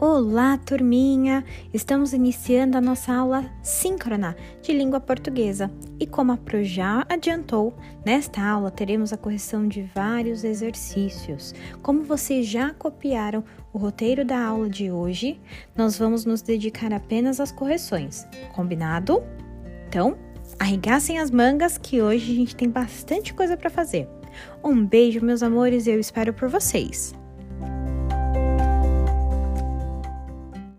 Olá, turminha! Estamos iniciando a nossa aula síncrona de língua portuguesa e, como a Pro já adiantou, nesta aula teremos a correção de vários exercícios. Como vocês já copiaram o roteiro da aula de hoje, nós vamos nos dedicar apenas às correções, combinado? Então, arregassem as mangas que hoje a gente tem bastante coisa para fazer. Um beijo, meus amores, e eu espero por vocês!